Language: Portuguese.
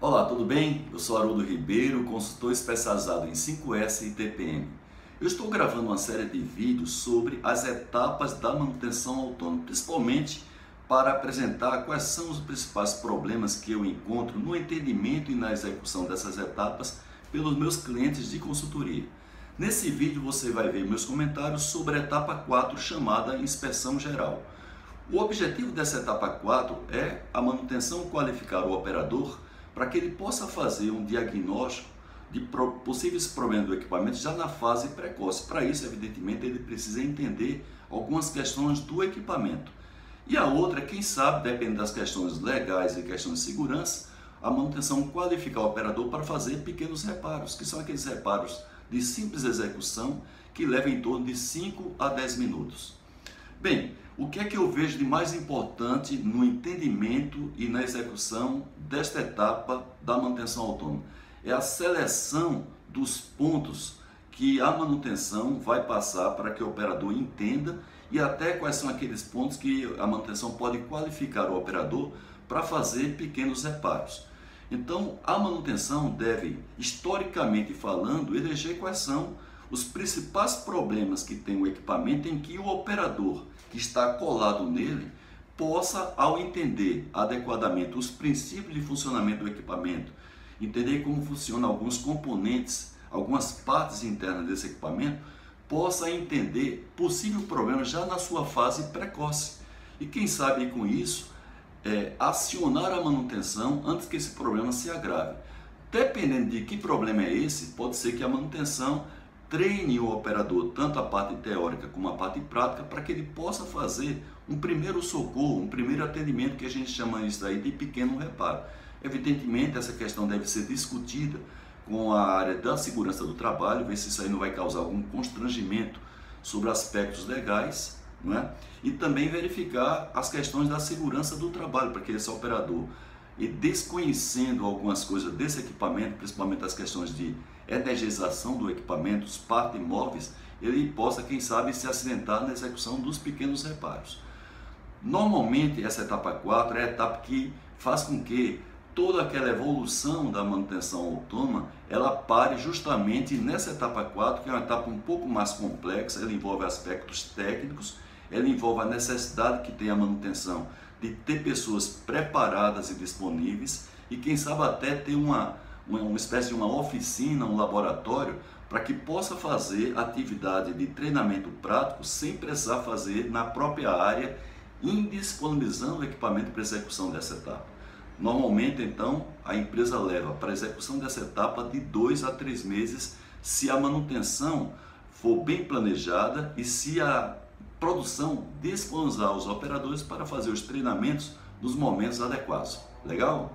Olá, tudo bem? Eu sou Haroldo Ribeiro, consultor especializado em 5S e TPM. Eu estou gravando uma série de vídeos sobre as etapas da manutenção autônoma, principalmente para apresentar quais são os principais problemas que eu encontro no entendimento e na execução dessas etapas pelos meus clientes de consultoria. Nesse vídeo você vai ver meus comentários sobre a etapa 4 chamada inspeção geral. O objetivo dessa etapa 4 é a manutenção qualificar o operador para que ele possa fazer um diagnóstico de possíveis problemas do equipamento já na fase precoce. Para isso, evidentemente, ele precisa entender algumas questões do equipamento. E a outra, quem sabe, dependendo das questões legais e questões de segurança, a manutenção qualificar o operador para fazer pequenos reparos, que são aqueles reparos de simples execução que levam em torno de 5 a 10 minutos. Bem, o que é que eu vejo de mais importante no entendimento e na execução desta etapa da manutenção autônoma? É a seleção dos pontos que a manutenção vai passar para que o operador entenda e até quais são aqueles pontos que a manutenção pode qualificar o operador para fazer pequenos reparos. Então, a manutenção deve, historicamente falando, eleger quais são os principais problemas que tem o equipamento em que o operador que está colado nele possa, ao entender adequadamente os princípios de funcionamento do equipamento, entender como funcionam alguns componentes, algumas partes internas desse equipamento, possa entender possível problema já na sua fase precoce. E quem sabe com isso, é, acionar a manutenção antes que esse problema se agrave. Dependendo de que problema é esse, pode ser que a manutenção treine o operador, tanto a parte teórica como a parte prática, para que ele possa fazer um primeiro socorro, um primeiro atendimento, que a gente chama isso daí de pequeno reparo. Evidentemente, essa questão deve ser discutida com a área da segurança do trabalho, ver se isso aí não vai causar algum constrangimento sobre aspectos legais, não é? e também verificar as questões da segurança do trabalho, para que esse operador, e desconhecendo algumas coisas desse equipamento, principalmente as questões de energização do equipamento, os partes móveis, ele possa, quem sabe, se acidentar na execução dos pequenos reparos. Normalmente, essa etapa 4 é a etapa que faz com que toda aquela evolução da manutenção autônoma, ela pare justamente nessa etapa 4, que é uma etapa um pouco mais complexa, ela envolve aspectos técnicos, ela envolve a necessidade que tem a manutenção de ter pessoas preparadas e disponíveis e quem sabe até ter uma uma, uma espécie de uma oficina, um laboratório, para que possa fazer atividade de treinamento prático sem precisar fazer na própria área, indisponibilizando o equipamento para execução dessa etapa. Normalmente, então, a empresa leva para a execução dessa etapa de dois a três meses, se a manutenção for bem planejada e se a produção disponibilizar os operadores para fazer os treinamentos nos momentos adequados. Legal?